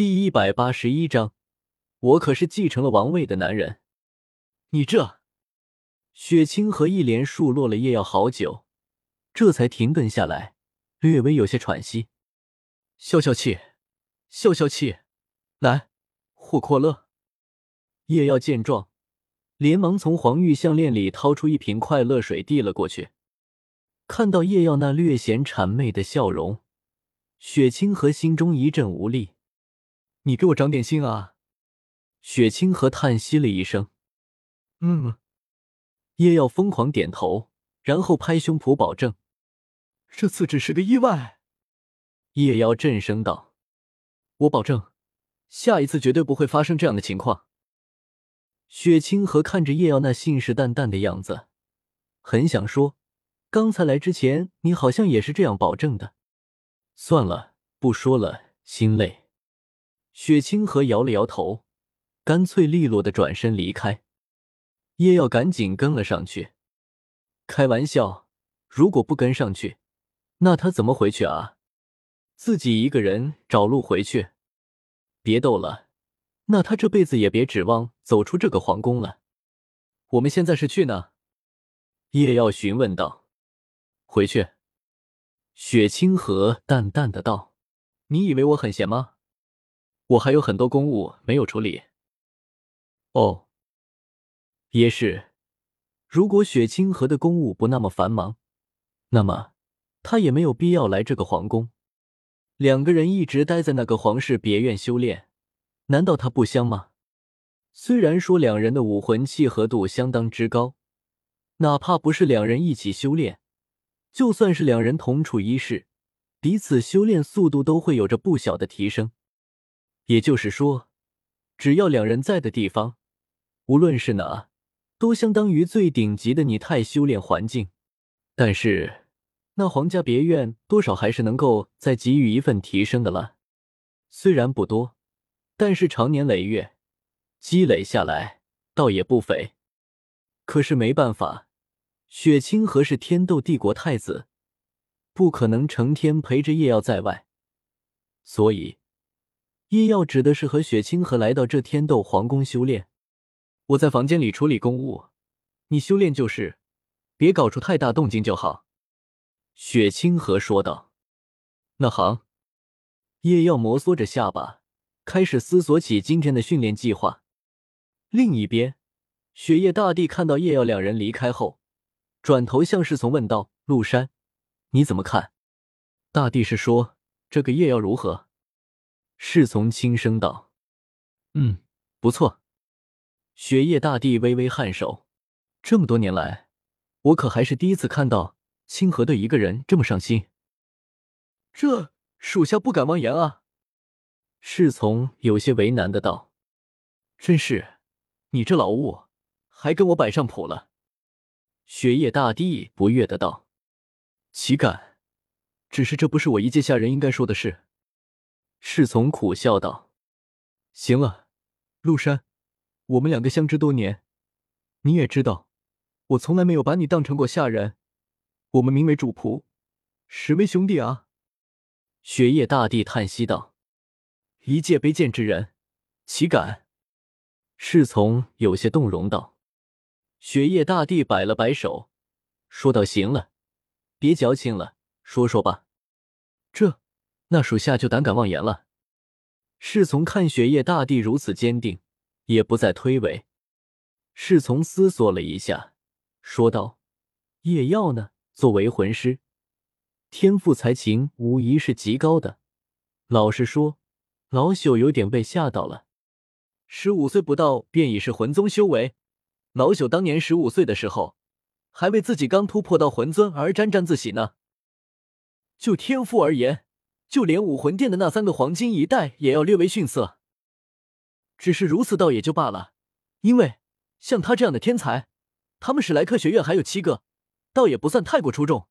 第一百八十一章，我可是继承了王位的男人。你这……雪清河一连数落了叶耀好久，这才停顿下来，略微有些喘息。消消气，消消气，来，霍阔乐。叶耀见状，连忙从黄玉项链里掏出一瓶快乐水递了过去。看到叶耀那略显谄媚的笑容，雪清河心中一阵无力。你给我长点心啊！雪清河叹息了一声。嗯。叶耀疯狂点头，然后拍胸脯保证：“这次只是个意外。”叶耀震声道：“我保证，下一次绝对不会发生这样的情况。”雪清河看着叶耀那信誓旦旦的样子，很想说：“刚才来之前，你好像也是这样保证的。”算了，不说了，心累。雪清河摇了摇头，干脆利落的转身离开。叶耀赶紧跟了上去。开玩笑，如果不跟上去，那他怎么回去啊？自己一个人找路回去？别逗了。那他这辈子也别指望走出这个皇宫了。我们现在是去呢？叶耀询问道。回去。雪清河淡淡的道：“你以为我很闲吗？我还有很多公务没有处理。”哦，也是。如果雪清河的公务不那么繁忙，那么他也没有必要来这个皇宫。两个人一直待在那个皇室别院修炼。难道他不香吗？虽然说两人的武魂契合度相当之高，哪怕不是两人一起修炼，就算是两人同处一室，彼此修炼速度都会有着不小的提升。也就是说，只要两人在的地方，无论是哪，都相当于最顶级的拟态修炼环境。但是，那皇家别院多少还是能够再给予一份提升的了，虽然不多。但是长年累月积累下来，倒也不菲。可是没办法，雪清河是天斗帝国太子，不可能成天陪着叶耀在外，所以叶耀指的是和雪清河来到这天斗皇宫修炼。我在房间里处理公务，你修炼就是，别搞出太大动静就好。”雪清河说道。“那好。”叶耀摩挲着下巴。开始思索起今天的训练计划。另一边，雪夜大帝看到叶耀两人离开后，转头向侍从问道：“陆山，你怎么看？”大帝是说这个叶耀如何？侍从轻声道：“嗯，不错。”雪夜大帝微微颔首：“这么多年来，我可还是第一次看到清河对一个人这么上心。这属下不敢妄言啊。”侍从有些为难的道：“真是，你这老物还跟我摆上谱了。”雪夜大帝不悦的道：“岂敢？只是这不是我一介下人应该说的事。”侍从苦笑道：“行了，陆山，我们两个相知多年，你也知道，我从来没有把你当成过下人，我们名为主仆，实为兄弟啊。”雪夜大帝叹息道。一介卑贱之人，岂敢？侍从有些动容道。雪夜大帝摆了摆手，说道：“行了，别矫情了，说说吧。”这，那属下就胆敢妄言了。侍从看雪夜大帝如此坚定，也不再推诿。侍从思索了一下，说道：“叶耀呢？作为魂师，天赋才情无疑是极高的。老实说。”老朽有点被吓到了，十五岁不到便已是魂宗修为。老朽当年十五岁的时候，还为自己刚突破到魂尊而沾沾自喜呢。就天赋而言，就连武魂殿的那三个黄金一代也要略微逊色。只是如此倒也就罢了，因为像他这样的天才，他们史莱克学院还有七个，倒也不算太过出众。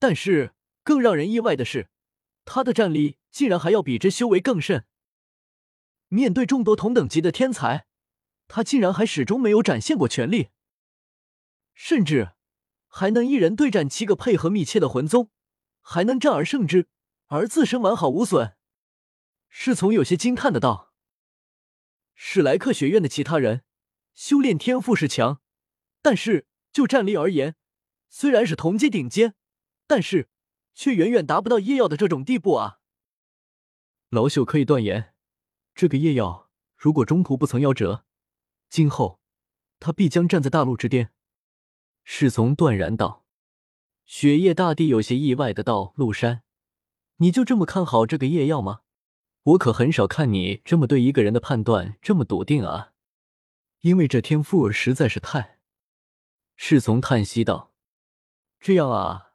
但是更让人意外的是。他的战力竟然还要比之修为更甚。面对众多同等级的天才，他竟然还始终没有展现过全力，甚至还能一人对战七个配合密切的魂宗，还能战而胜之，而自身完好无损。侍从有些惊叹的道：“史莱克学院的其他人修炼天赋是强，但是就战力而言，虽然是同阶顶尖，但是却远远达不到叶耀的这种地步啊！”老朽可以断言，这个叶耀如果中途不曾夭折，今后他必将站在大陆之巅。侍从断然道。雪夜大帝有些意外的道：“陆山，你就这么看好这个夜药吗？我可很少看你这么对一个人的判断这么笃定啊！因为这天赋实在是太……”侍从叹息道：“这样啊。”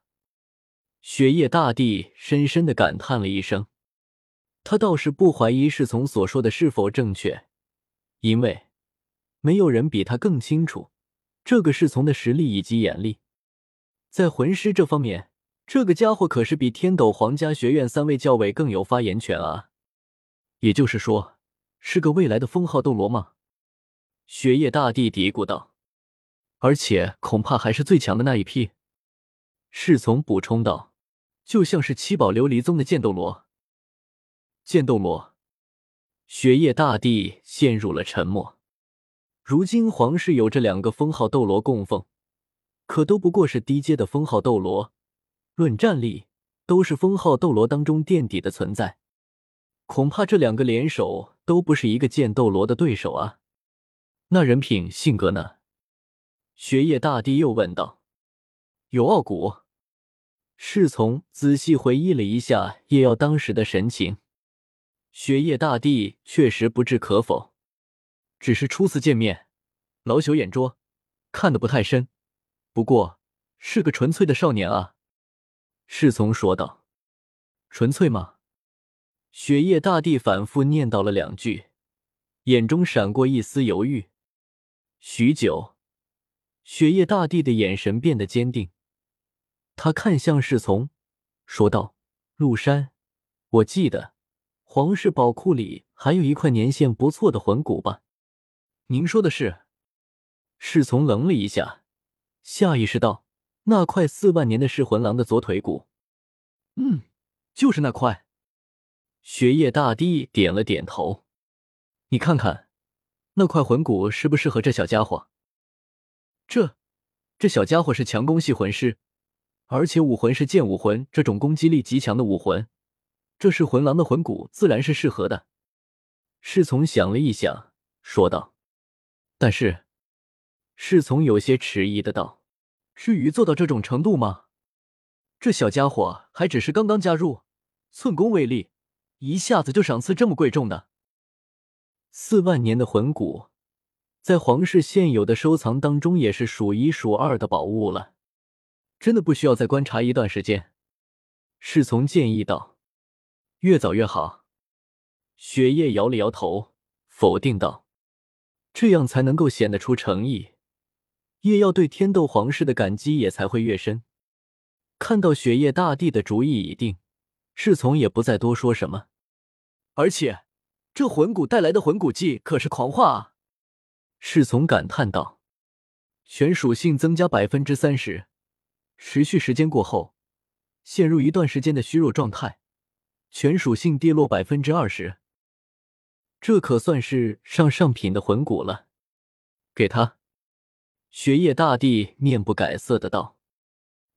雪夜大帝深深的感叹了一声，他倒是不怀疑侍从所说的是否正确，因为没有人比他更清楚这个侍从的实力以及眼力。在魂师这方面，这个家伙可是比天斗皇家学院三位教委更有发言权啊！也就是说，是个未来的封号斗罗吗？雪夜大帝嘀咕道。而且恐怕还是最强的那一批。侍从补充道：“就像是七宝琉璃宗的剑斗罗。”剑斗罗。雪夜大帝陷入了沉默。如今皇室有这两个封号斗罗供奉。可都不过是低阶的封号斗罗，论战力都是封号斗罗当中垫底的存在。恐怕这两个联手都不是一个剑斗罗的对手啊！那人品性格呢？雪夜大帝又问道。有傲骨。侍从仔细回忆了一下叶耀当时的神情，雪夜大帝确实不置可否。只是初次见面，老朽眼拙，看得不太深。不过是个纯粹的少年啊，侍从说道。纯粹吗？雪夜大帝反复念叨了两句，眼中闪过一丝犹豫。许久，雪夜大帝的眼神变得坚定，他看向侍从，说道：“陆山，我记得皇室宝库里还有一块年限不错的魂骨吧？”您说的是？侍从愣了一下。下意识道：“那块四万年的噬魂狼的左腿骨，嗯，就是那块。”雪夜大帝点了点头：“你看看，那块魂骨适不适合这小家伙？这，这小家伙是强攻系魂师，而且武魂是剑武魂这种攻击力极强的武魂，这噬魂狼的魂骨自然是适合的。”侍从想了一想，说道：“但是。”侍从有些迟疑的道：“至于做到这种程度吗？这小家伙还只是刚刚加入，寸功未立，一下子就赏赐这么贵重的四万年的魂骨，在皇室现有的收藏当中也是数一数二的宝物了。真的不需要再观察一段时间？”侍从建议道：“越早越好。”雪夜摇了摇头，否定道：“这样才能够显得出诚意。”叶要对天斗皇室的感激也才会越深。看到雪夜大帝的主意已定，侍从也不再多说什么。而且，这魂骨带来的魂骨技可是狂化啊！侍从感叹道：“全属性增加百分之三十，持续时间过后，陷入一段时间的虚弱状态，全属性跌落百分之二十。这可算是上上品的魂骨了。给他。”雪夜大帝面不改色的道：“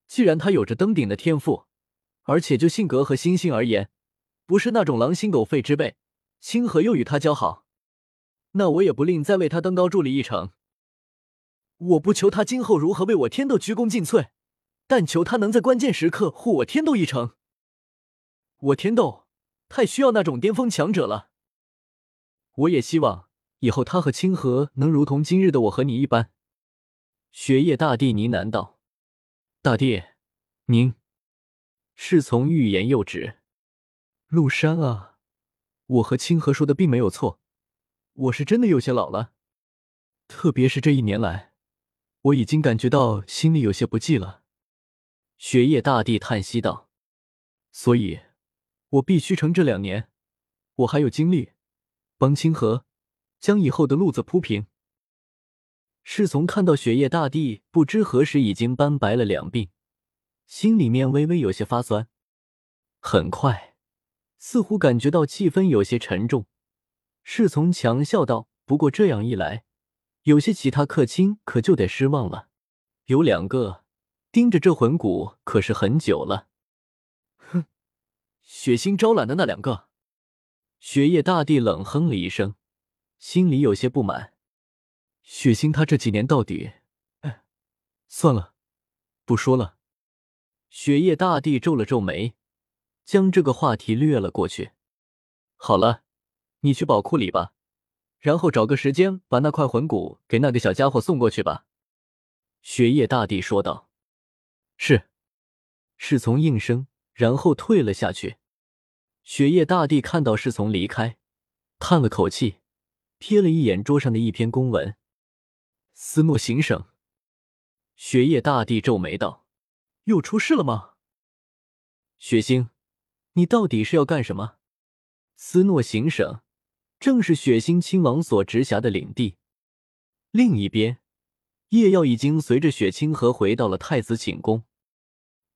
既然他有着登顶的天赋，而且就性格和心性而言，不是那种狼心狗肺之辈，清河又与他交好，那我也不吝再为他登高助力一程。我不求他今后如何为我天斗鞠躬尽瘁，但求他能在关键时刻护我天斗一程。我天斗太需要那种巅峰强者了。我也希望以后他和清河能如同今日的我和你一般。”雪夜大帝呢喃道：“大帝，您……”侍从欲言又止。陆山啊，我和清河说的并没有错，我是真的有些老了，特别是这一年来，我已经感觉到心里有些不济了。雪夜大帝叹息道：“所以，我必须趁这两年，我还有精力，帮清河将以后的路子铺平。”侍从看到雪夜大帝不知何时已经斑白了两鬓，心里面微微有些发酸。很快，似乎感觉到气氛有些沉重。侍从强笑道：“不过这样一来，有些其他客卿可就得失望了。有两个盯着这魂骨可是很久了。”哼，血腥招揽的那两个。雪夜大帝冷哼了一声，心里有些不满。血腥他这几年到底……哎，算了，不说了。雪夜大帝皱了皱眉，将这个话题略了过去。好了。你去宝库里吧，然后找个时间把那块魂骨给那个小家伙送过去吧。”雪夜大帝说道。“是。”侍从应声，然后退了下去。雪夜大帝看到侍从离开，叹了口气，瞥了一眼桌上的一篇公文。斯诺行省。雪夜大帝皱眉道：“又出事了吗？”雪星，你到底是要干什么？斯诺行省。正是雪星亲王所直辖的领地。另一边，夜耀已经随着雪清河回到了太子寝宫。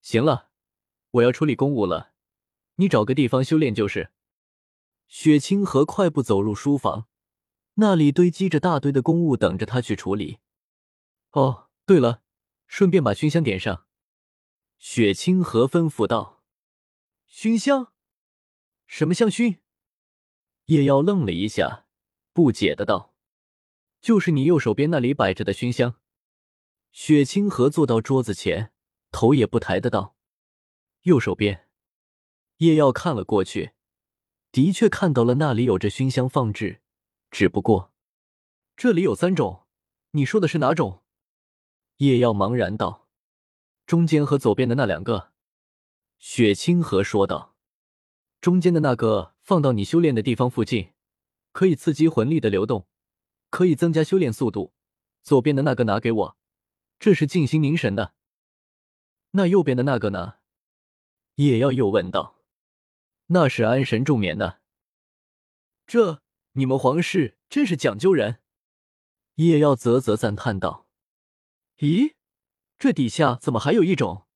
行了，我要处理公务了，你找个地方修炼就是。雪清河快步走入书房，那里堆积着大堆的公务等着他去处理。哦，对了，顺便把熏香点上。雪清河吩咐道：“熏香？什么香薰？”叶妖愣了一下，不解的道：“就是你右手边那里摆着的熏香。”雪清河坐到桌子前，头也不抬的道：“右手边。”叶耀看了过去，的确看到了那里有着熏香放置，只不过这里有三种，你说的是哪种？叶耀茫然道：“中间和左边的那两个。”雪清河说道：“中间的那个。”放到你修炼的地方附近，可以刺激魂力的流动，可以增加修炼速度。左边的那个拿给我，这是静心凝神的。那右边的那个呢？叶耀又问道。那是安神助眠的。这你们皇室真是讲究人。叶耀啧啧赞叹道。咦，这底下怎么还有一种？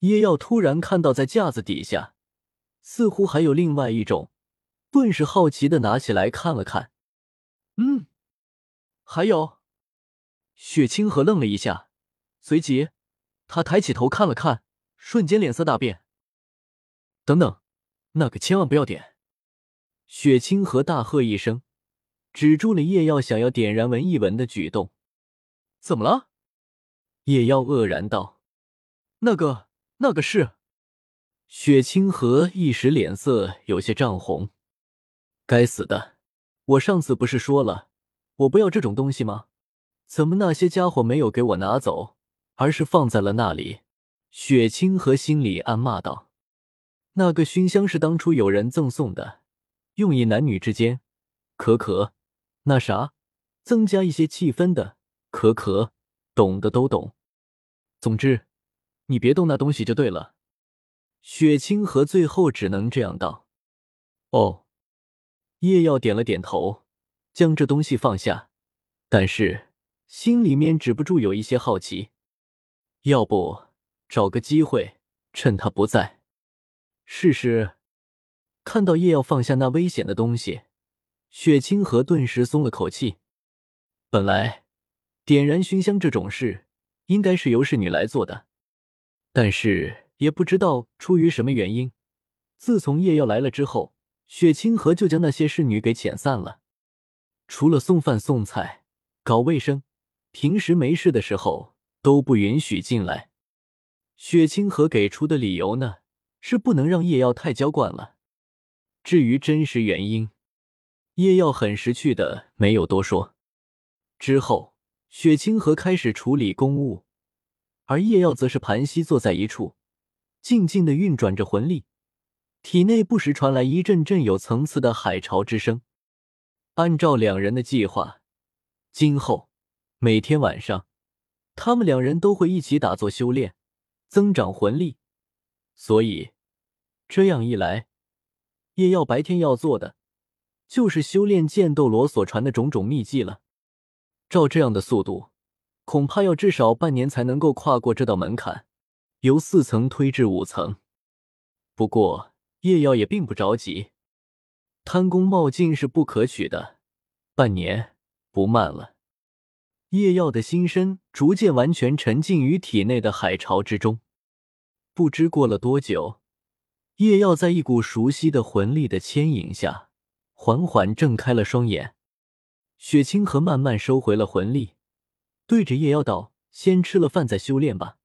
叶耀突然看到在架子底下。似乎还有另外一种，顿时好奇的拿起来看了看。嗯，还有。雪清河愣了一下，随即他抬起头看了看，瞬间脸色大变。等等，那个千万不要点！雪清河大喝一声，止住了叶耀想要点燃文一文的举动。怎么了？叶耀愕然道：“那个，那个是。”雪清河一时脸色有些涨红，该死的！我上次不是说了，我不要这种东西吗？怎么那些家伙没有给我拿走，而是放在了那里？雪清河心里暗骂道：“那个熏香是当初有人赠送的，用以男女之间，可可，那啥，增加一些气氛的，可可，懂的都懂。总之，你别动那东西就对了。”雪清河最后只能这样道：“哦。”叶耀点了点头，将这东西放下，但是心里面止不住有一些好奇。要不找个机会，趁他不在，试试。看到叶耀放下那危险的东西，雪清河顿时松了口气。本来点燃熏香这种事应该是由侍女来做的，但是。也不知道出于什么原因，自从叶耀来了之后，雪清河就将那些侍女给遣散了。除了送饭送菜、搞卫生，平时没事的时候都不允许进来。雪清河给出的理由呢，是不能让叶耀太娇惯了。至于真实原因，叶耀很识趣的没有多说。之后，雪清河开始处理公务，而叶耀则是盘膝坐在一处。静静的运转着魂力，体内不时传来一阵阵有层次的海潮之声。按照两人的计划，今后每天晚上，他们两人都会一起打坐修炼，增长魂力。所以，这样一来，叶耀白天要做的，就是修炼剑斗罗所传的种种秘技了。照这样的速度，恐怕要至少半年才能够跨过这道门槛。由四层推至五层，不过叶耀也并不着急，贪功冒进是不可取的，半年不慢了。叶耀的心神逐渐完全沉浸于体内的海潮之中，不知过了多久，叶耀在一股熟悉的魂力的牵引下，缓缓睁开了双眼。雪清河慢慢收回了魂力，对着叶耀道：“先吃了饭再修炼吧。”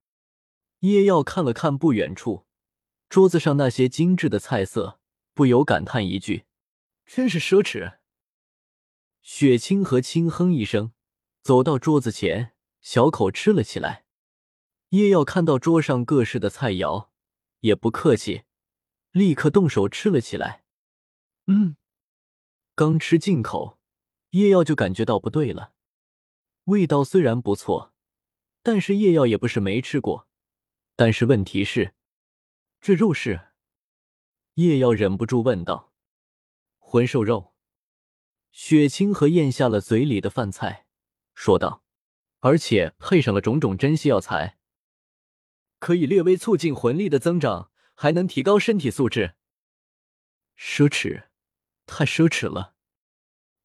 叶耀看了看不远处桌子上那些精致的菜色，不由感叹一句：“真是奢侈。”雪清河轻哼一声。走到桌子前，小口吃了起来。叶耀看到桌上各式的菜肴，也不客气，立刻动手吃了起来。嗯，刚吃进口，叶耀就感觉到不对了。味道虽然不错，但是叶耀也不是没吃过。但是问题是，这肉是？叶耀忍不住问道。魂兽肉。雪清河咽下了嘴里的饭菜。说道，而且配上了种种珍稀药材，可以略微促进魂力的增长，还能提高身体素质。奢侈，太奢侈了！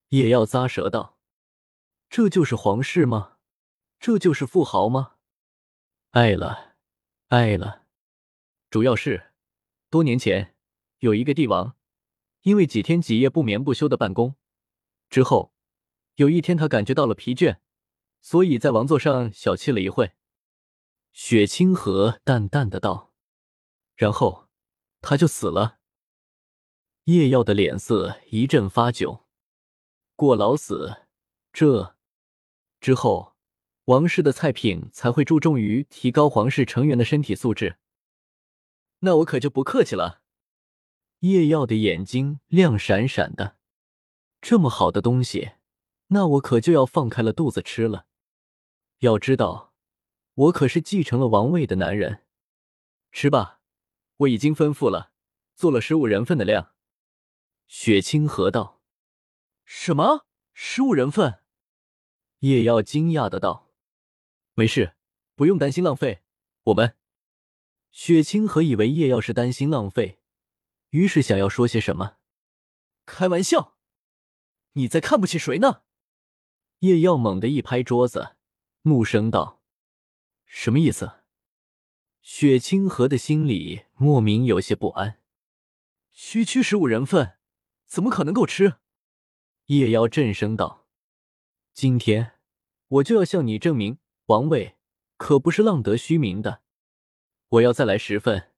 也要咂舌道：“这就是皇室吗？这就是富豪吗？爱了，爱了！主要是，多年前有一个帝王，因为几天几夜不眠不休的办公，之后。”有一天，他感觉到了疲倦，所以在王座上小憩了一会。雪清河淡淡的道：“然后他就死了。”叶耀的脸色一阵发窘。过劳死，这之后，王室的菜品才会注重于提高皇室成员的身体素质。那我可就不客气了。叶耀的眼睛亮闪闪的，这么好的东西。那我可就要放开了肚子吃了。要知道，我可是继承了王位的男人。吃吧，我已经吩咐了，做了十五人份的量。雪清河道：“什么？十五人份？”叶耀惊讶的道：“没事，不用担心浪费。我们……”雪清河以为叶耀是担心浪费，于是想要说些什么。开玩笑，你在看不起谁呢？叶耀猛地一拍桌子，怒声道：“什么意思？”雪清河的心里莫名有些不安。区区十五人份，怎么可能够吃？叶妖震声道：“今天我就要向你证明，王位可不是浪得虚名的。我要再来十份，